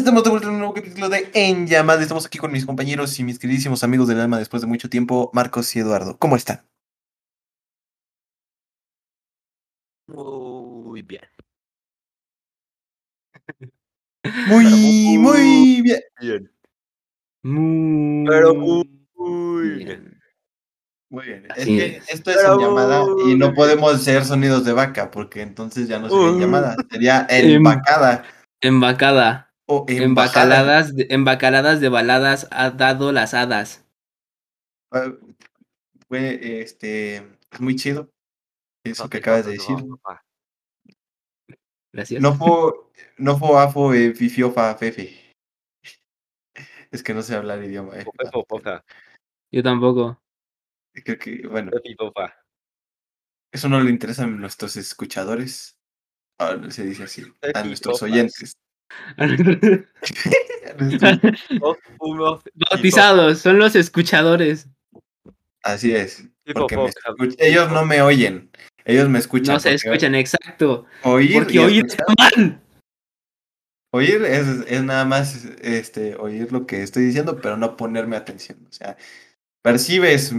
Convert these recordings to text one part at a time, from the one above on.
estamos de vuelta en un nuevo capítulo de En Llamada. Estamos aquí con mis compañeros y mis queridísimos amigos del alma después de mucho tiempo, Marcos y Eduardo. ¿Cómo están? Muy bien. Muy, muy muy bien. Bien. Muy, Pero muy, muy bien. Muy bien. Es Así que es. esto es Pero en llamada y no podemos hacer sonidos de vaca porque entonces ya no sería en Uh. llamada, sería Em- en vacada Embacada. O en Embacaladas de, embacaladas de baladas ha dado las hadas. Fue este es muy chido eso No que acabas de decir. Gracias. No fue, no fue afo, eh, fifiofa, fefe. Es que no sé hablar idioma. eh. Yo tampoco. Creo que, bueno, eso no le interesa a nuestros escuchadores. Ah, se dice así. A nuestros oyentes. Bautizados, son los escuchadores. Así es. Porque me podcast. escuch- ellos no me oyen. Ellos me escuchan. No se escuchan, exacto. Oír, Porque oír escuchar- está mal. oír es, es nada más este, oír lo que estoy diciendo, pero no ponerme atención. O sea, percibes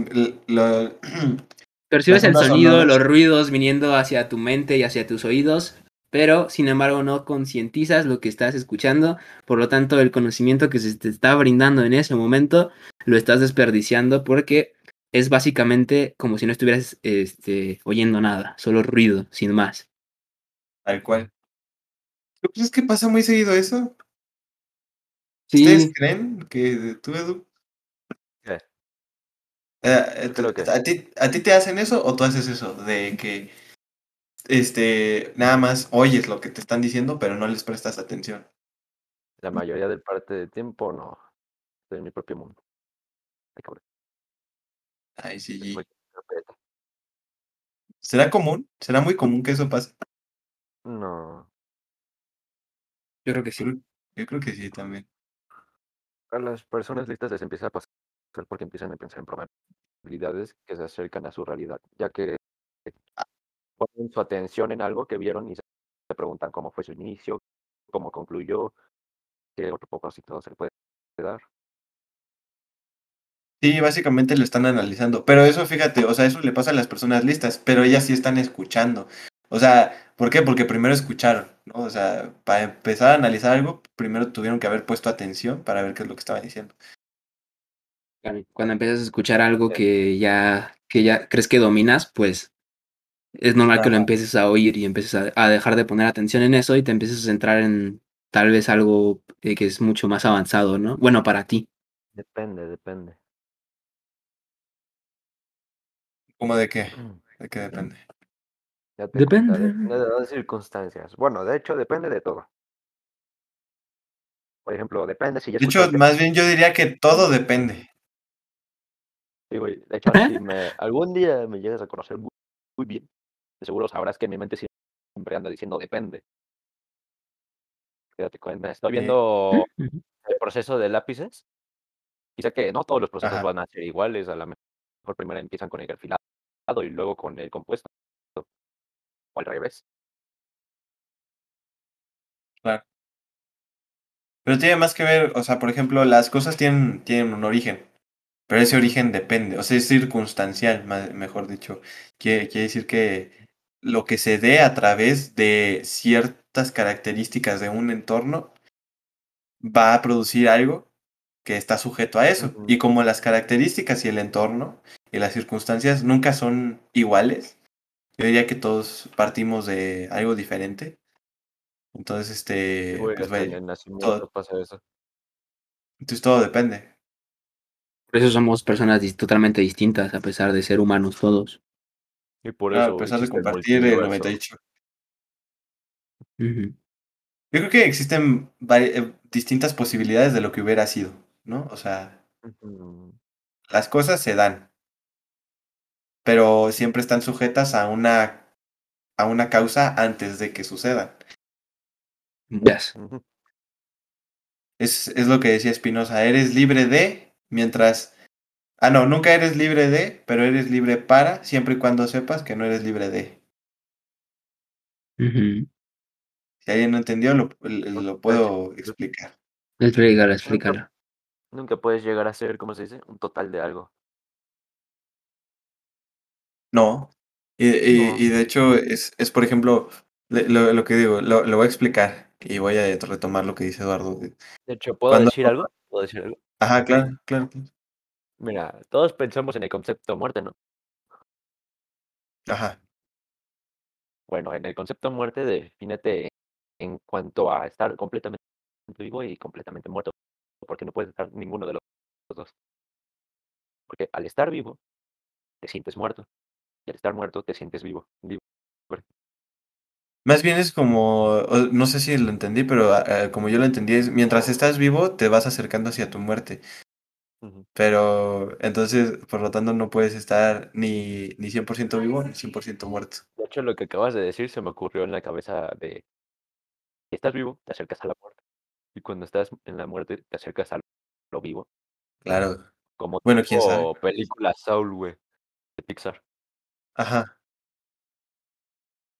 lo, Percibes el sonido, sonoras. los ruidos viniendo hacia tu mente y hacia tus oídos, pero sin embargo no concientizas lo que estás escuchando, por lo tanto el conocimiento que se te está brindando en ese momento lo estás desperdiciando porque es básicamente como si no estuvieras este, oyendo nada, solo ruido, sin más. tal cual. ¿Tú crees que pasa muy seguido eso? Sí, ¿Ustedes creen que tú, Edu? ¿Qué? Eh, ¿a, ti, ¿A ti te hacen eso o tú haces eso? De que este nada más oyes lo que te están diciendo, pero no les prestas atención. La mayoría del parte del tiempo no. Estoy en mi propio mundo. Ay, cabrón. Ay, sí. ¿Será común? ¿Será muy común que eso pase? No. yo creo que sí. Yo creo que sí también. A las personas listas les empieza a pasar porque empiezan a pensar en probabilidades que se acercan a su realidad, ya que ponen su atención en algo que vieron y se preguntan cómo fue su inicio, cómo concluyó, qué otro propósito se le puede dar. Sí, básicamente lo están analizando. Pero eso, fíjate, o sea, eso le pasa a las personas listas, pero ellas sí están escuchando. O sea, ¿por qué? Porque primero escucharon, ¿no? O sea, para empezar a analizar algo, primero tuvieron que haber puesto atención para ver qué es lo que estaban diciendo. Claro, Cuando empiezas a escuchar algo que ya, que ya crees que dominas, pues es normal que lo empieces a oír y empieces a, a dejar de poner atención en eso y te empieces a centrar en tal vez algo eh, que es mucho más avanzado, ¿no? Bueno, para ti. Depende, depende. ¿Cómo de qué? ¿De qué depende? Ya te Depende. contaré, depende de las circunstancias. Bueno, de hecho, depende de todo. Por ejemplo, depende si ya De hecho, más bien yo diría que todo depende. Sí, güey. De hecho, si me, algún día me llegas a conocer muy, muy bien, de seguro sabrás que en mi mente siempre anda diciendo depende. Quédate con Estoy viendo el proceso de lápices. Sé que no todos los procesos Ajá. van a ser iguales. A lo mejor primero empiezan con el grafilado y luego con el compuesto. O al revés. Pero tiene más que ver, o sea, por ejemplo, las cosas tienen, tienen un origen, pero ese origen depende, o sea, es circunstancial, mejor dicho. Quiere, quiere decir que lo que se dé a través de ciertas características de un entorno va a producir algo que está sujeto a eso. Y como las características y el entorno y las circunstancias nunca son iguales, yo diría que todos partimos de algo diferente. Entonces, este, pues, en nacimiento pasa eso. entonces todo depende. Por eso somos personas totalmente distintas, a pesar de ser humanos todos. Y por Ah, eso a pesar de compartir el multiverso. 98. Ujú. Yo creo que existen eh, distintas posibilidades de lo que hubiera sido, ¿no? O sea, las cosas se dan, pero siempre están sujetas a una, a una causa antes de que sucedan. Yes. Es, es lo que decía Spinoza, eres libre de, mientras... Ah, no, nunca eres libre de, pero eres libre para, siempre y cuando sepas que no eres libre de. Ujú. Si alguien no entendió, lo, lo puedo explicar. Explícalo, explícalo. Nunca puedes llegar a ser, ¿cómo se dice? Un total de algo. No. Y, y- No. y de hecho, es, es por ejemplo, lo, lo que digo, lo, lo voy a explicar y voy a retomar lo que dice Eduardo. De hecho, ¿puedo Cuando- decir algo? ¿Puedo decir algo? Ajá, claro, claro. claro. Mira, todos pensamos en el concepto muerte, ¿no? Ajá. Bueno, en el concepto muerte, defínete en cuanto a estar completamente vivo y completamente muerto, porque no puedes estar ninguno de los dos. Porque al estar vivo, te sientes muerto, y al estar muerto, te sientes vivo. vivo. Más bien es como, no sé si lo entendí, pero ah, como yo lo entendí, es mientras estás vivo, te vas acercando hacia tu muerte. Pero entonces, por lo tanto, no puedes estar ni, ni 100% vivo ni 100% muerto. De hecho, lo que acabas de decir se me ocurrió en la cabeza de, si estás vivo, te acercas a la muerte. Y cuando estás en la muerte, te acercas a lo vivo. Claro. Como Bueno, quién sabe. película Soul, güey, de Pixar. Ajá.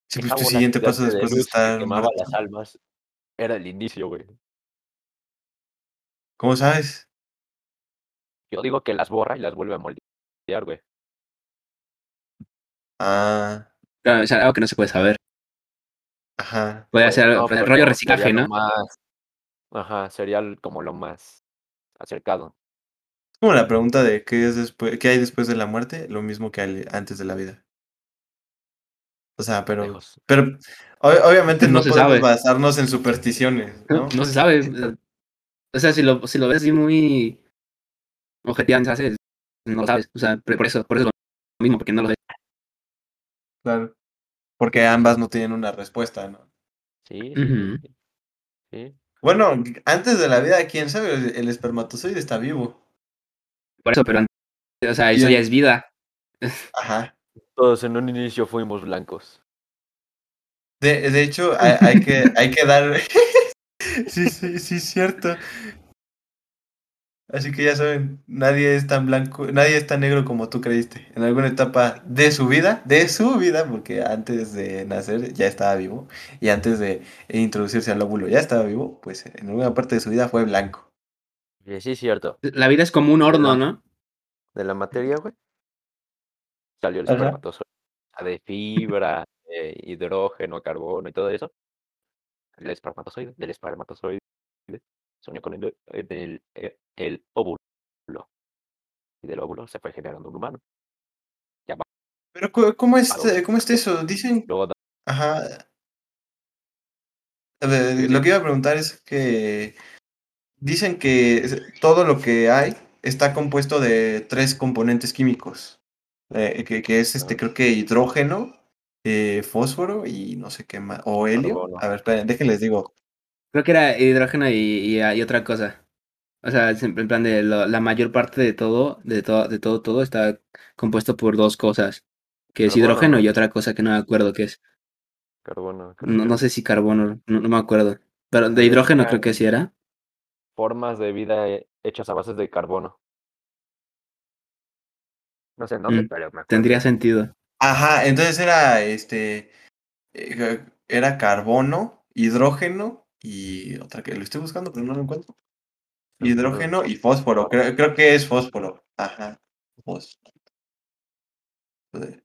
Sí, pues tu siguiente paso después de que estar quemaba muerto. las almas era el inicio, güey. ¿Cómo sabes? Yo digo que las borra y las vuelve a moldear, güey. Ah, Claro, o sea, algo que no se puede saber. ajá. Puede Pues, ser no, pues, rollo reciclaje, ¿no? más- Ajá, sería como lo más acercado. Es como la pregunta de qué es después, qué hay después de la muerte, lo mismo que antes de la vida. O sea, pero, Lejos. pero ob- obviamente No no, se podemos sabe. basarnos en supersticiones, ¿no? No se sabe. O sea, si lo, si lo ves así muy objetivamente, haces, no lo sabes. O sea, por eso, por eso es lo mismo, porque no lo sé. Claro. Porque ambas no tienen una respuesta, ¿no? Sí. Bueno, antes de la vida, quién sabe, el, espermatozoide está vivo. Por eso, pero antes, o sea, eso ya es vida. Ajá. Todos en un inicio fuimos blancos. De, de hecho, hay, hay que, hay que dar. sí, sí, sí, cierto. Así que ya saben, nadie es tan blanco, nadie es tan negro como tú creíste. En alguna etapa de su vida, de su vida, porque antes de nacer ya estaba vivo, y antes de introducirse al óvulo ya estaba vivo, pues en alguna parte de su vida fue blanco. Sí, es cierto. La vida es como un horno, ¿no? De la materia, güey. Salió el espermatozoide. De fibra, de hidrógeno, carbono y todo eso. El espermatozoide, del espermatozoide. Soñó con el, el, el, el- óvulo. Y del óvulo se fue generando un humano. Ya va. Pero ¿cómo- ¿cómo es, cómo es eso? Dicen, Luego da- ajá. Ver, lo que iba a preguntar es que dicen que todo lo que hay está compuesto de tres componentes químicos, eh, que, que es este, Ah. creo que hidrógeno, eh, fósforo y no sé qué más, o helio. A ver, esperen, déjenles digo. Creo que era hidrógeno y, y, y otra cosa. O sea, en plan de lo- la mayor parte de todo, de todo, de todo, todo está compuesto por dos cosas. Que es Carbono, hidrógeno ¿no? y otra cosa que no me acuerdo qué es. Carbono. creo No, que no sé si carbono, no, no me acuerdo. Pero de hidrógeno creo que sí era. Formas de vida eh, hechas a bases de carbono. No sé en dónde, Mm, pero me acuerdo. Tendría sentido. Ajá, entonces era este, eh, era carbono, hidrógeno y otra que lo estoy buscando, pero no lo encuentro. Hidrógeno y fósforo, creo, creo que es fósforo. Ajá, fósforo.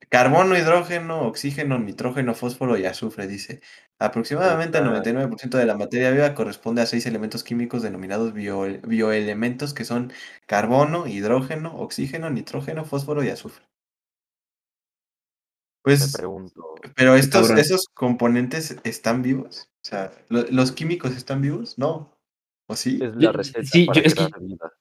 Carbono, hidrógeno, oxígeno, nitrógeno, fósforo y azufre, dice. Aproximadamente el Está- 99% de la materia viva corresponde a seis elementos químicos denominados bio- bioelementos que son carbono, hidrógeno, oxígeno, nitrógeno, fósforo y azufre. Pues, pregunto. pero estos, esos componentes están vivos. O sea, ¿lo- ¿los químicos están vivos? No. ¿O sí? Es la receta sí, para yo- es que- vida.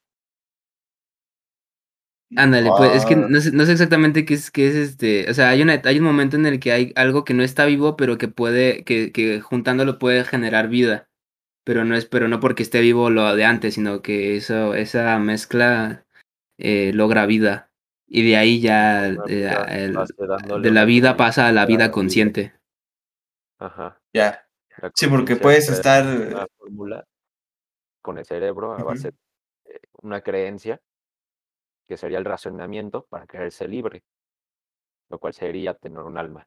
Ándale, pues es que no sé, no sé exactamente qué es, qué es este. O sea, hay una, hay un momento en el que hay algo que no está vivo, pero que puede, que, que juntándolo puede generar vida. Pero no es, pero no porque esté vivo lo de antes, sino que eso, esa mezcla eh, logra vida. Y de ahí ya eh, el- de la vida pasa a la vida consciente. Ajá. ya. Sí, porque puedes estar. Una fórmula con el cerebro a base de una creencia que sería el razonamiento para creerse libre, lo cual sería tener un alma.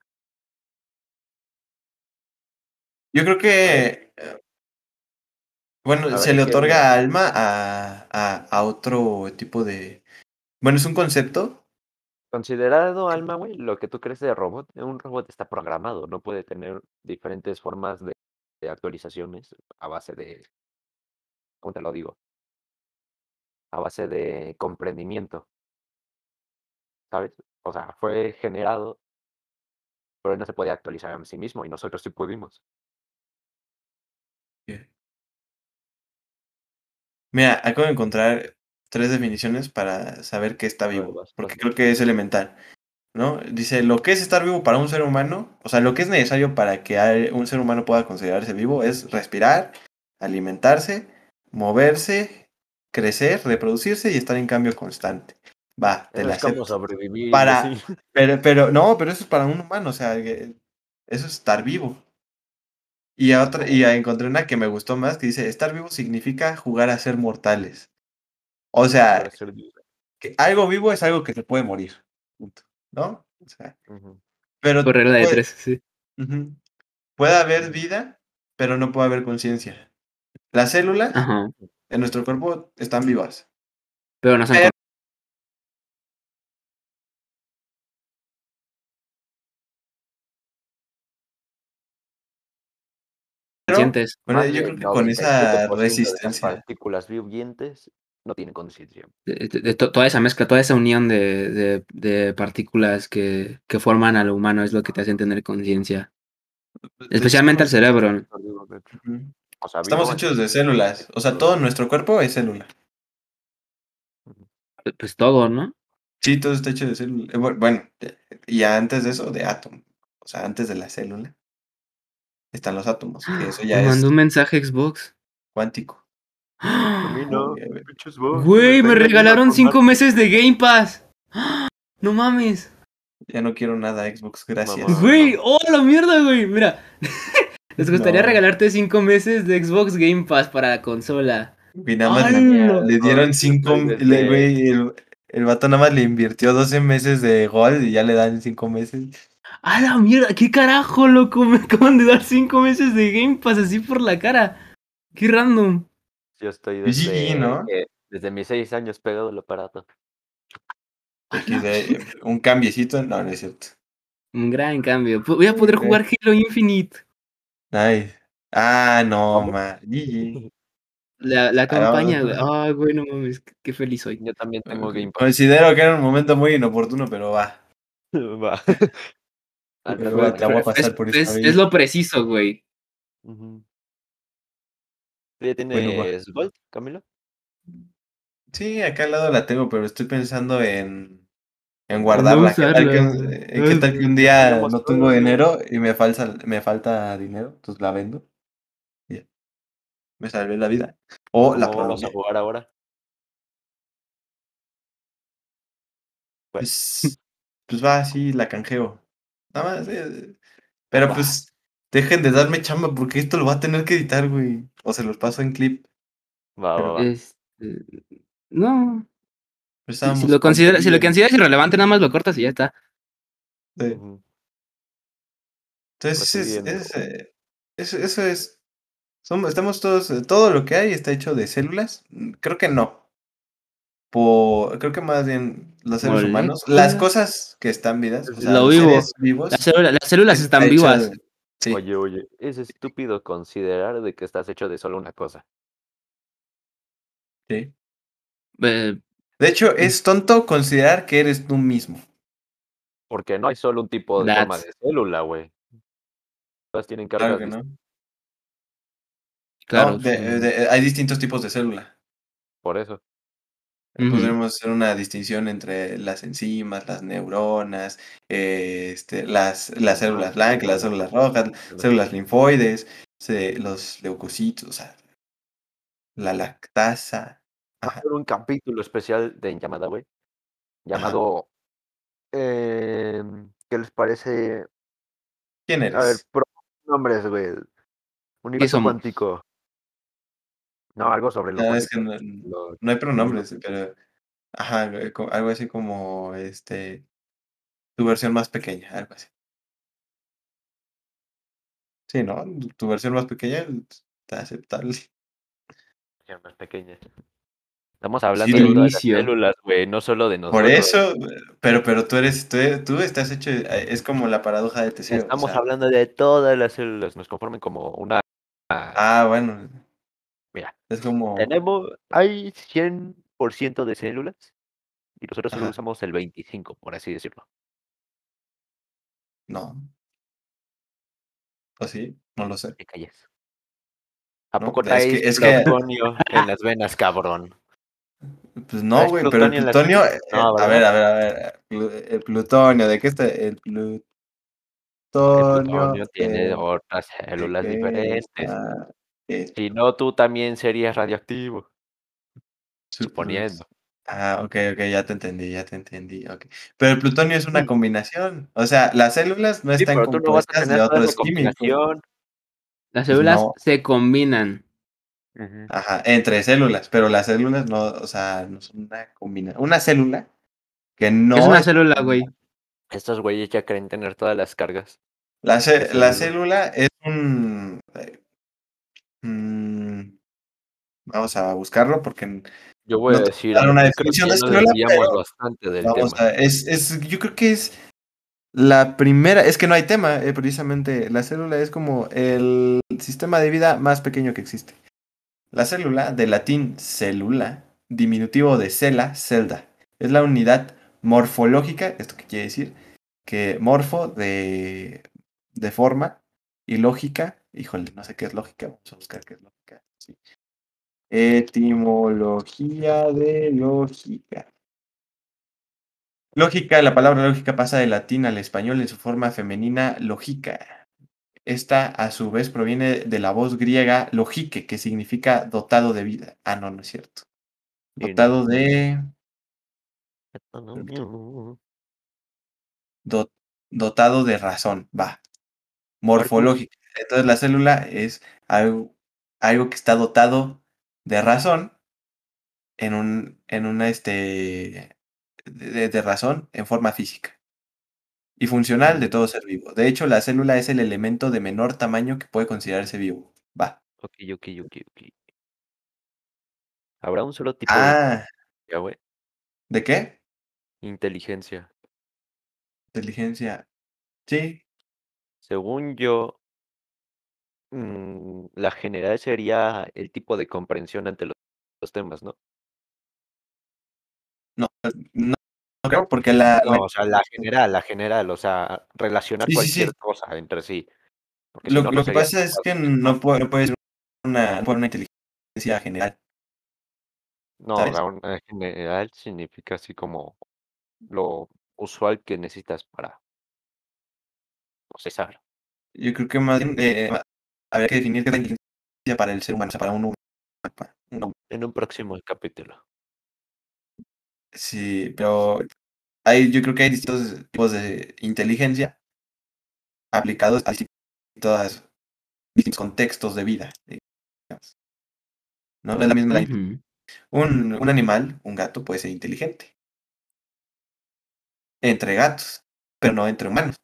Yo creo que. eh, Bueno, se le que otorga alma a, a, a otro tipo de... Bueno, es un concepto. Considerado alma, güey, lo que tú crees de robot, un robot está programado, no puede tener diferentes formas de, de actualizaciones a base de, ¿cómo te lo digo? A base de comprendimiento, ¿sabes? O sea, fue generado, pero no se podía actualizar a sí mismo y nosotros sí pudimos. Mira, acabo de encontrar tres definiciones para saber que está vivo, porque creo que es elemental, ¿no? Dice, lo que es estar vivo para un ser humano, o sea, lo que es necesario para que un ser humano pueda considerarse vivo es respirar, alimentarse, moverse, crecer, reproducirse y estar en cambio constante. Va, te la es como acepto. sobrevivir Para- así. Pero, pero, no, pero eso es para un humano, o sea, que- eso es estar vivo. Y, a otra, y a- encontré una que me gustó más que dice, estar vivo significa jugar a ser mortales. O sea, que algo vivo es algo que se puede morir. punto, ¿No? O sea, Ujú. pero Por regla de puede, tres, sí. puede haber vida, pero no puede haber conciencia. Las células Ajá. en nuestro cuerpo están vivas. Pero no son Pero- conscientes. Bueno, yo creo que con esa 97% de las resistencia. partículas vivientes no tienen conciencia. De, de- de to- toda esa mezcla, toda esa unión de, de- de partículas que, que forman a lo humano es lo que te hacen tener conciencia. Especialmente al cerebro. Estamos vivo, hechos de células. O sea, todo nuestro cuerpo es célula. Pues todo, ¿no? Sí, todo está hecho de células. Bueno, eh, y antes de eso, de átomo. O sea, antes de la célula están los átomos. Que eso ya Me es mandó un mensaje Xbox. cuántico. A mí no. Güey, me regalaron cinco meses de Game Pass. No mames. Ya no quiero nada Xbox, gracias. Mamá. Güey, oh la mierda, güey. Mira. Les gustaría No. regalarte cinco meses de Xbox Game Pass para la consola. Y nada más le, dieron cinco. Estoy desde- le- güey, el, el vato nada más le invirtió 12 meses de Gold y ya le dan cinco meses. ¡A la mierda! ¿Qué carajo, loco? Me acaban de dar cinco meses de Game Pass así por la cara. Qué random. Yo estoy sí, desde, ¿no? que- desde mis seis años pegado al aparato. Aquí de- un cambiecito, no, no es cierto. Un gran cambio. Voy a poder jugar Halo Infinite. Ay. Ah, no, ma. GG. La, la campaña, güey. Ah. Ay, güey, no mames. qué- feliz soy. Yo también tengo Ok. Game Pass. Considero que era un momento muy inoportuno, pero va. Va. Al Pero mejor, te voy a pasar Es, por es- esta es vez. lo preciso, güey. Ujú. ¿Tú ¿Ya Bueno, va. tienes Gold, Camilo? Sí, acá al lado la tengo, pero estoy pensando en, en guardarla. ¿Qué tal que, un, eh, qué tal que un día Podríamos no tengo dinero y me falta, me falta dinero? Entonces la vendo. y ya. Me salvé la vida. O la ¿Cómo vamos a jugar ahora? Pues, pues va, sí, la canjeo. Nada más. eh, Pero Va. pues, dejen de darme chamba porque esto lo va a tener que editar, güey. O se los paso en clip. Va, va, va. Este, no. Si, lo consideras, si lo consideras irrelevante, nada más lo cortas y ya está. Sí. Entonces, es, Prosiguiendo. es, eh, eso, eso es. Somos, estamos todos, todo lo que hay está hecho de células. Creo que no. Por, creo que más bien los seres humanos. Las cosas que están vivas, o sea, Lo vivo. seres vivos. Las células, las células está están vivas. de- sí, Oye, oye, es estúpido considerar de que estás hecho de solo una cosa. sí. Eh, De hecho, es tonto considerar que eres tú mismo. Porque no hay solo un tipo de forma de célula, güey. Todas tienen Claro cargas que no. distintas, claro. No, de- sí. de- hay distintos tipos de célula. por eso. Podríamos hacer una distinción entre las enzimas, las neuronas, eh, este, las, las células blancas, las células rojas, células linfoides, se- los leucocitos, o sea, la lactasa. Va a haber un capítulo especial de En llamada, güey. Llamado. em, ¿Qué les parece? ¿Quién A ver, eres? pro- nombres, güey. Universo cuántico. No, algo sobre lo No, es que no, Lo- no hay pronombres, pero ajá, algo así como este tu versión más pequeña, algo así. Sí, ¿no? Tu versión más pequeña está aceptable. fracción más pequeña. Estamos hablando Sí, de todas las células, güey, no solo de nosotros. Por eso, pero, pero tú eres, tú, tú estás hecho, eh, es como la paradoja de Teseo. o Estamos sea, hablando de todas las células, nos conforman como una... Ah, bueno. Mira, Es como. tenemos, hay 100% de células y nosotros solo Ajá. usamos el 25, por así decirlo. No. ¿O sí? No lo sé. Te calles. ¿A No, poco es que- traes es que- en las venas, cabrón? Pues no, ¿Traes güey, pero el plutonio eh, No, a ver, a ver, a ver. El plutonio, ¿de qué está? El plutonio. El plutonio tiene eh, otras ¿de células diferentes. Si no, tú también serías radioactivo, Su- suponiendo. Ah, ok, ok, ya te entendí, ya te entendí. ok. Pero el plutonio es una combinación. O sea, las células no Sí, están pero tú no vas a compuestas tener de otros químicos. combinación. Las células no. se combinan. Ajá, entre células, pero las células no, o sea, no son una combinación. Una célula que no es una es- célula, güey. Estos güeyes ya creen tener todas las cargas. La, ce- la célula. es un. eh, mm, vamos a buscarlo porque Yo voy No a decir, una definición de célula, pero bastante del vamos tema. a. Es, es, yo creo que es la primera. Es que no hay tema, eh, precisamente. La célula es como el sistema de vida más pequeño que existe. La célula, de latín célula, diminutivo de cela, celda. Es la unidad morfológica, ¿esto qué quiere decir? Que morfo de, de forma y lógica, híjole, no sé qué es lógica, vamos a buscar qué es lógica. sí. Etimología de lógica. Lógica, la palabra lógica pasa del latín al español en su forma femenina lógica. Esta, a su vez, proviene de la voz griega logike, que significa dotado de vida. Ah, no, no es cierto. Dotado de. do- dotado de razón, va. Morfológica. Entonces la célula es algo, algo que está dotado de razón en un, en una este de, de razón en forma física. Y funcional de todo ser vivo. De hecho, la célula es el elemento de menor tamaño que puede considerarse vivo. Va. Ok, ok, ok, ok. Habrá un solo tipo de Ah, inteligencia, güey. ¿de qué? Inteligencia. Inteligencia. Sí. Según yo, mm, la general sería el tipo de comprensión ante los, los temas, ¿no? No, no, no creo porque la, la- No, o sea, la general, la general, o sea, relacionar Sí, sí, sí. cualquier cosa entre sí. Porque si lo, no, lo no que pasa es que no puede, no puede ser una, inteligencia general. No, ¿sabes? la una general significa así como lo usual que necesitas para procesar. Yo creo que más bien eh, habría que definir qué es la inteligencia para el ser humano, o sea, para un humano. un humano. En un próximo capítulo. Sí, pero hay, yo creo que hay distintos tipos de inteligencia aplicados a distintos, distintos contextos de vida. digamos. No No es la misma la- Ujú. un, un animal, un gato, puede ser inteligente. Entre gatos, pero no entre humanos.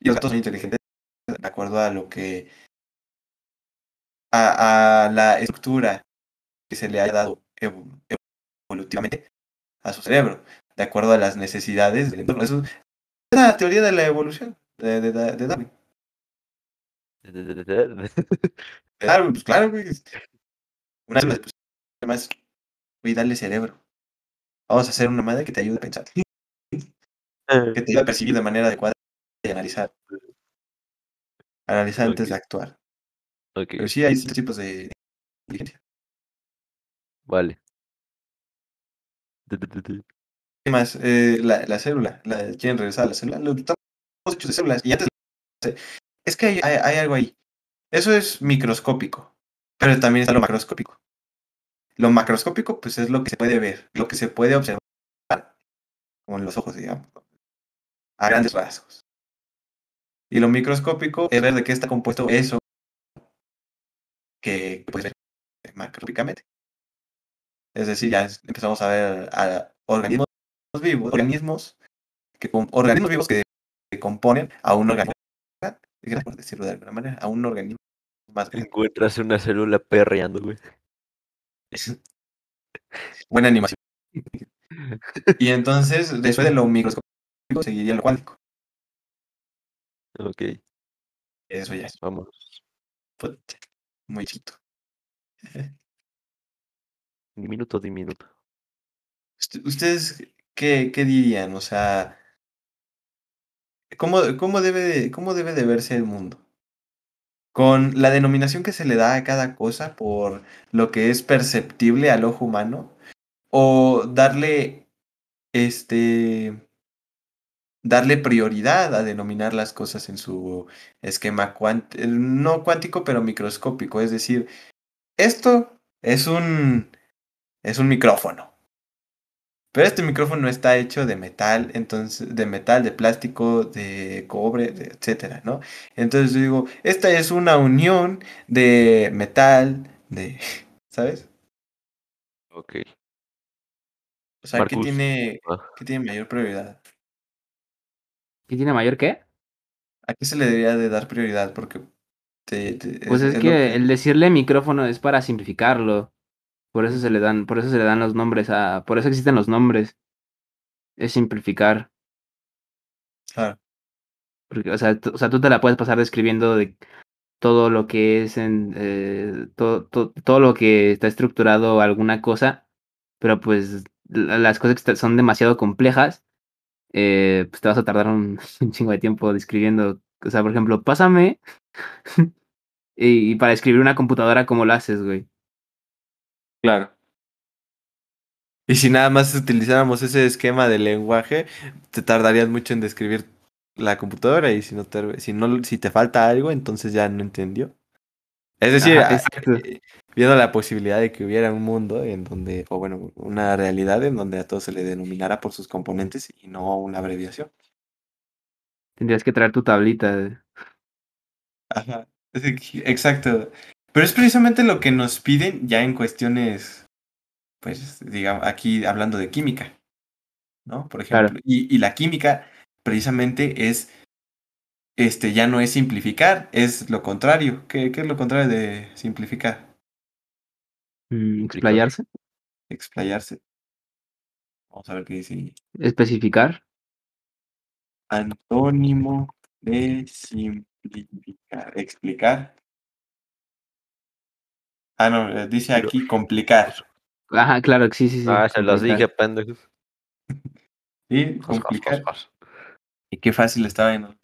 Y los gatos son inteligentes de acuerdo a lo que. a, a la estructura que se le haya dado evolutivamente a su cerebro, de acuerdo a las necesidades del entorno. Eso es la teoría de la evolución de, de, de Darwin. Darwin, pues claro, güey. Una vez, pues, güey, dale cerebro. Vamos a hacer una madre que te ayude a pensar, que te ayude a percibir de manera adecuada y analizar. Analizar antes de actuar. Pero sí hay distintos tipos de inteligencia. vale. ¿Qué más? Eh, la, la célula. La, ¿Quieren regresar a la célula? Lo- Estamos hechos de células. Y antes. Es que hay, hay, hay algo ahí. Eso es microscópico. Pero también está lo macroscópico. Lo macroscópico, pues es lo que se puede ver, lo que se puede observar con los ojos, digamos. A grandes rasgos. Y lo microscópico es ver de qué está compuesto eso que puedes ver macroscópicamente. Es decir, ya empezamos a ver a organismos vivos, organismos que organismos vivos que, que componen a un organismo, por decirlo de alguna manera, a un organismo más grande. Encuentras una célula perreando, güey. Buena animación. Y entonces, después de lo microscópico, seguiría lo cuántico. Ok, Eso ya es vamos. muy chiquito. Diminuto, diminuto. Ust- ¿Ustedes qué, qué dirían? O sea, ¿cómo, cómo, debe de, ¿cómo debe de verse el mundo? Con la denominación que se le da a cada cosa por lo que es perceptible al ojo humano, o darle este darle prioridad a denominar las cosas en su esquema cuant no cuántico, pero microscópico. Es decir, esto es un es un micrófono. Pero este micrófono está hecho de metal, entonces, de metal, de plástico, de cobre, de etcétera, ¿no? Entonces yo digo, esta es una unión de metal, de, ¿sabes? Ok. O sea, ¿qué tiene, Ah, qué tiene mayor prioridad? ¿Qué tiene mayor qué? ¿A qué se le debería de dar prioridad? Porque te- te- Pues es, que, el decirle micrófono es para simplificarlo. Por eso se le dan, por eso se le dan los nombres a, por eso existen los nombres. Es simplificar. Claro, Porque, o sea, o sea, tú te la puedes pasar describiendo de todo lo que es en eh, todo, todo, todo lo que está estructurado alguna cosa, pero pues la- las cosas que son demasiado complejas, eh, pues te vas a tardar un, un chingo de tiempo describiendo. O sea, por ejemplo, pásame y, y para escribir una computadora, ¿cómo lo haces, güey? Claro. Y si nada más utilizáramos ese esquema de lenguaje, te tardarías mucho en describir la computadora y si no te, si no, si te falta algo, entonces ya no entendió. Es decir, Ajá, eh, viendo la posibilidad de que hubiera un mundo en donde, o bueno, una realidad en donde a todo se le denominara por sus componentes y no una abreviación. Tendrías que traer tu tablita. Ajá, exacto. Pero es precisamente lo que nos piden ya en cuestiones, pues, digamos, aquí hablando de química, ¿no? Por Claro. ejemplo, y, y la química precisamente es, este, ya no es simplificar, es lo contrario. ¿Qué, qué es lo contrario de simplificar? Mm, explayarse, Explayarse. Vamos a ver qué dice. especificar. Antónimo de simplificar. Explicar. Ah, no, eh, dice Pero- aquí complicar. Ajá, claro, sí, sí, sí. Ah, se los complicar. dije, pendejos. Sí, complicar. Y qué fácil estaba, ¿no?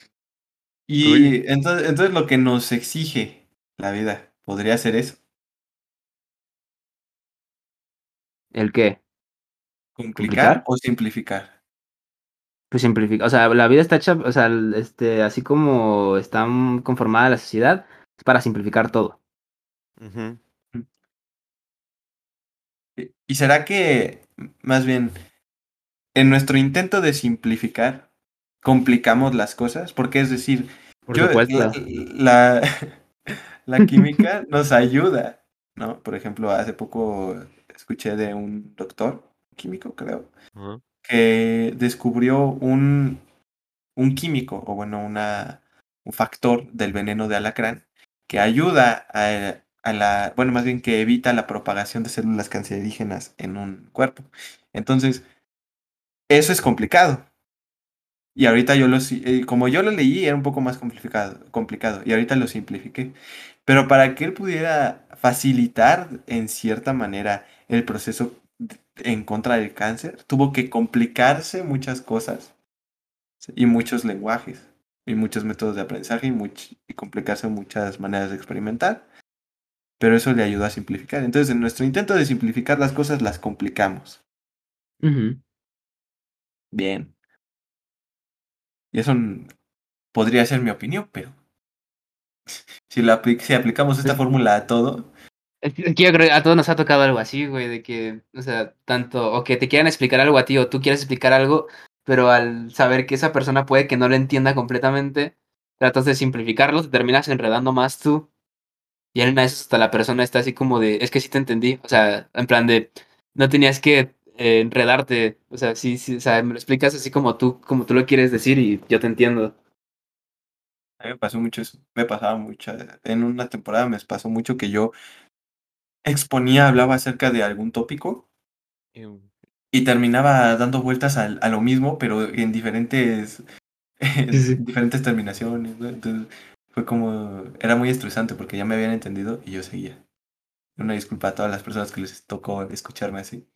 Y Uy. entonces, entonces lo que nos exige la vida, ¿podría ser eso? ¿El qué? ¿Complicar ¿Complicar? o simplificar? Pues simplificar. O sea, la vida está hecha, o sea, este, así como está conformada la sociedad, es para simplificar todo. ¿Y- ¿Y será que, más bien, en nuestro intento de simplificar, complicamos las cosas? Porque es decir, Por yo- supuesto. la, la, la química nos ayuda, ¿no? Por ejemplo, hace poco escuché de un doctor químico, creo, que descubrió un, un químico, o bueno, una, un factor del veneno de alacrán que ayuda a, a la, bueno, más bien que evita la propagación de células cancerígenas en un cuerpo. Entonces, eso es complicado. Y ahorita yo lo, eh, como yo lo leí, era un poco más complicado, complicado, y ahorita lo simplifiqué. Pero para que él pudiera facilitar en cierta manera el proceso en contra del cáncer, tuvo que complicarse muchas cosas y muchos lenguajes y muchos métodos de aprendizaje y, y complicarse muchas maneras de experimentar. Pero eso le ayudó a simplificar. Entonces, en nuestro intento de simplificar las cosas, las complicamos. Bien. Y eso podría ser mi opinión, pero si, la, si aplicamos esta Pues- fórmula a todo, Es que yo creo que a todos nos ha tocado algo así, güey, de que, o sea, tanto, o que te quieran explicar algo a ti, o tú quieres explicar algo, pero al saber que esa persona puede que no lo entienda completamente, tratas de simplificarlo, te terminas enredando más tú. Y en una de esas hasta la persona está así como de, es que sí te entendí, o sea, en plan de, no tenías que eh, enredarte, o sea, sí, sí, o sea, me lo explicas así como tú, como tú lo quieres decir y yo te entiendo. A mí me pasó mucho eso. Me pasaba mucho. En una temporada me pasó mucho que yo exponía, hablaba acerca de algún tópico Y- y terminaba dando vueltas al- a, lo mismo, pero en diferentes, en Sí, sí. diferentes terminaciones. ¿no? Entonces fue como, era muy estresante porque ya me habían entendido y yo seguía. Una disculpa a todas las personas que les tocó escucharme así.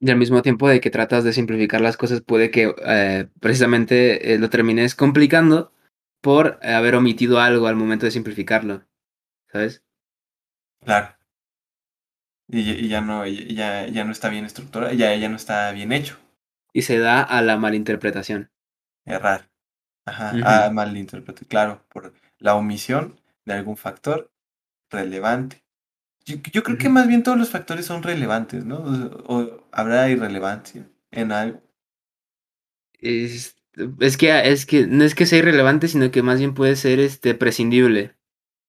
Y al mismo tiempo de que tratas de simplificar las cosas, puede que eh, precisamente eh, lo termines complicando por haber omitido algo al momento de simplificarlo. ¿Sabes? Claro. Y, ya- y ya no, y ya, ya no está bien estructurado, ya, ya no está bien hecho. Y se da a la malinterpretación. Errar. Ajá. Ah, malinterpreté. Claro, por la omisión de algún factor relevante. Yo, yo creo que más bien todos los factores son relevantes, ¿no? O, o habrá irrelevancia en algo. Es, es que es que no es que sea irrelevante, sino que más bien puede ser este prescindible.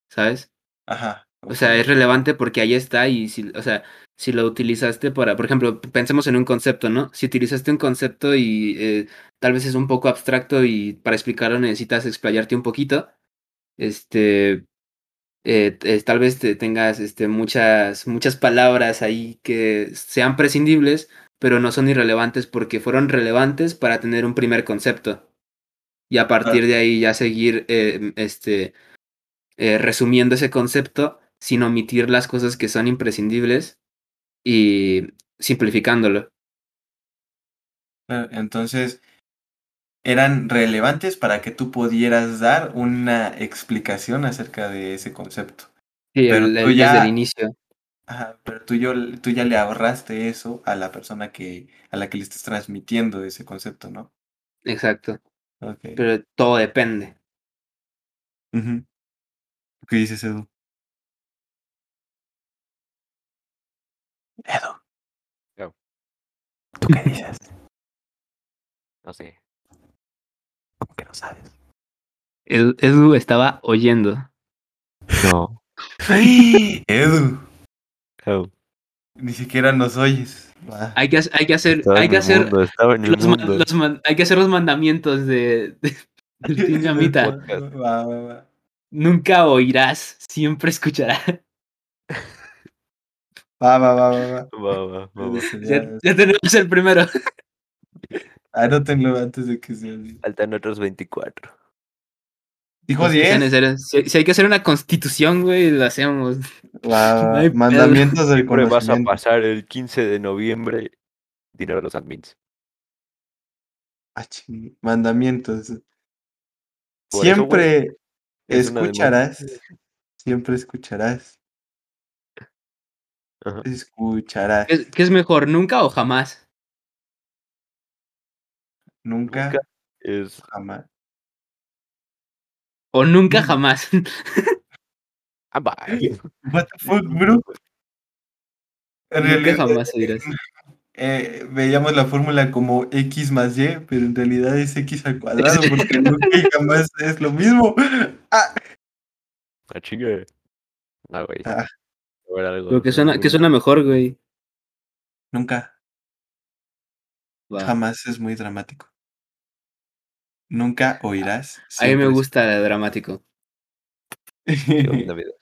¿Sabes? Ajá. O sea, es relevante porque ahí está y si, o sea, si lo utilizaste para, por ejemplo, pensemos en un concepto, ¿no? Si utilizaste un concepto y eh, tal vez es un poco abstracto y para explicarlo necesitas explayarte un poquito, este, eh, eh, tal vez te tengas este, muchas, muchas palabras ahí que sean prescindibles, pero no son irrelevantes porque fueron relevantes para tener un primer concepto. Y a partir de ahí ya seguir este, resumiendo ese concepto sin omitir las cosas que son imprescindibles y simplificándolo. Claro, Entonces, eran relevantes para que tú pudieras dar una explicación acerca de ese concepto. Sí, Pero el- tú ya- desde el inicio. Ajá, pero tú, yo, tú ya le ahorraste eso a la persona que, a la que le estás transmitiendo ese concepto, ¿no? Exacto. Ok. Pero todo depende. ¿Qué dices, Edu? Edu. Yo. ¿Tú qué dices? No sé. ¿Cómo que no sabes? Edu, Edu estaba oyendo. No. Edu, Oh, ni siquiera nos oyes. Hay que, ha- hay que hacer, hay que hacer mundo, los, man- mundo. los man- hay que hacer los mandamientos de, de- del Team Llamita. Va, va, va. Nunca oirás, siempre escucharás. Va, va, va, va, va. Va, va, va, va. Ya, ya tenemos el primero. Anótenlo antes de que se. Faltan otros 24. Dijo Pues, que sea 10. necesario. Si, si hay que hacer una constitución, güey, lo hacemos. Va, va, No hay pedo. Mandamientos del Siempre vas a pasar el 15 de noviembre. Dinero a los admins. Ah, ching- Mandamientos. Por eso, güey, Siempre es escucharás. Siempre escucharás. Ajá. Escucharás. ¿Qué, qué es mejor, nunca o jamás? Nunca, Nunca es. jamás. O nunca jamás. Ah, bye. What the fuck, bro? En nunca realidad, jamás dirás. eh, veíamos la fórmula como x más y, pero en realidad es x al cuadrado, porque nunca y jamás es lo mismo. Ah, Ah, chingue. Ah, güey. Ah. Ver, algo. Lo que suena, que suena mejor, güey. nunca, jamás es muy dramático. Nunca oirás. A mí me gusta el dramático.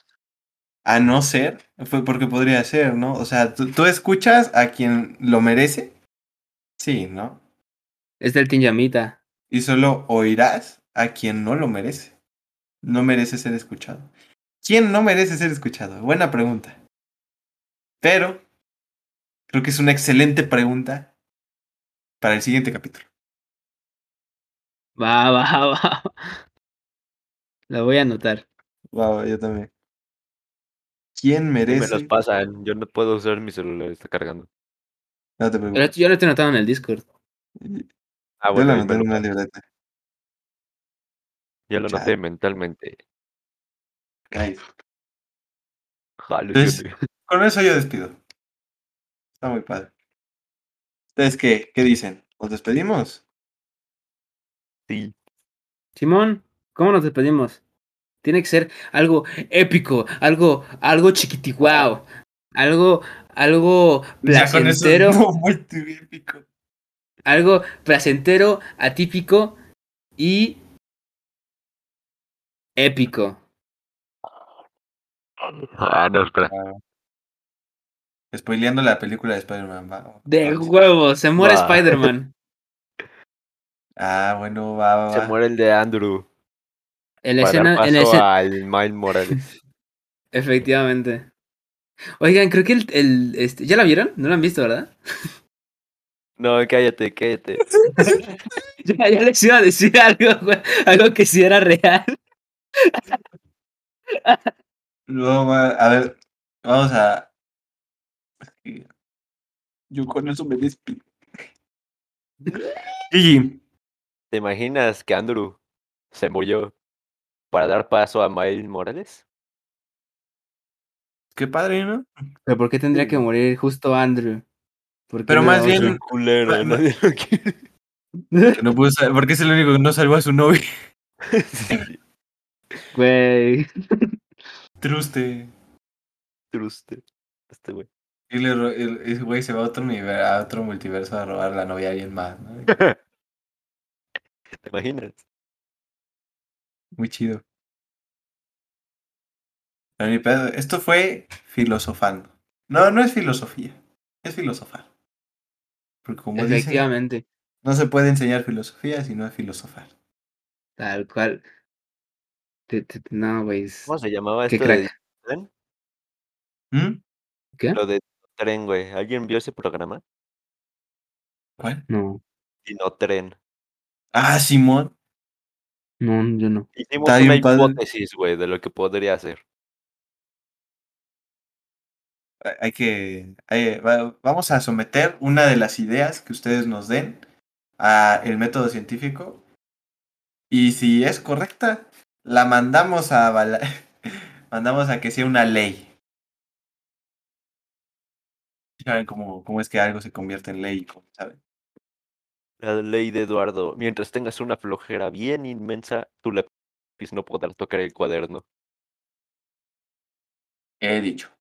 A no ser, fue porque podría ser, ¿no? O sea, ¿tú, tú escuchas a quien lo merece? Sí, ¿no? Es del Team Llamita. Y solo oirás a quien no lo merece. No merece ser escuchado. ¿Quién no merece ser escuchado? Buena pregunta. Pero creo que es una excelente pregunta para el siguiente capítulo. Va, va, va. La voy a anotar. Wow, yo también. ¿Quién Y me merece? los pasan. Yo no puedo usar mi celular, está cargando. No te Pero preocupes. yo lo he anotado en el Discord. Ah, Yo bueno, lo anoté me en una libreta. Ya lo Chale. noté mentalmente. Jale, Entonces-. Con eso yo despido. Está muy padre. ¿Ustedes qué? ¿Qué dicen? ¿Nos despedimos? Sí. Simón, ¿cómo nos despedimos? Tiene que ser algo épico, algo, algo chiquitiguao, algo, algo Ya con eso placentero, no, muy épico. algo placentero, atípico y épico. Ah, no, espera. Ah. Spoileando la película de Spider-Man. va. De Va. huevos, se muere Va. Spider-Man. Ah, bueno, va, va, Se muere el de Andrew. Para escena, escena- al Miles Morales. Efectivamente. Oigan, creo que el, el- este, ¿ya la vieron? ¿No la han visto, verdad? No, cállate, cállate. Ya, ya les iba a decir algo, algo que sí era real. Luego a ver, vamos a. Yo con eso me despido. Gigi, ¿Te imaginas que Andrew se murió para dar paso a Miles Morales? qué padre, ¿no? Pero ¿por qué tendría Sí. que morir justo Andrew? ¿Por qué Pero no más bien- culero, no pudo sal- porque es el único que no salvó a su novio. Sí, Güey. Truste. truste. Este güey. Y le el- ese güey se va a otro, univer- a otro multiverso a robar la novia a alguien más, ¿no? ¿Te imaginas? Muy chido. Esto fue filosofando. No, no es filosofía. Es filosofar. Porque como Efectivamente. no se puede enseñar filosofía si no es filosofar. Tal cual. Te- te- no, güey. es- ¿Cómo se llamaba Qué esto de tren? ¿Mm? ¿Qué? Lo de tren, güey. ¿Alguien vio ese programa? ¿Cuál? No, Dino Tren. Ah, Simón. no, yo no. Hicimos Está una hipótesis, güey, de lo que podría ser. Hay- que. hay- va- vamos a someter una de las ideas que ustedes nos den a el método científico. Y si es correcta, la mandamos a mandamos a que sea una ley. ¿Saben cómo, cómo es que algo se convierte en ley? ¿Saben? La ley de Eduardo. Mientras tengas una flojera bien inmensa, tu lápiz no podrá tocar el cuaderno. He dicho.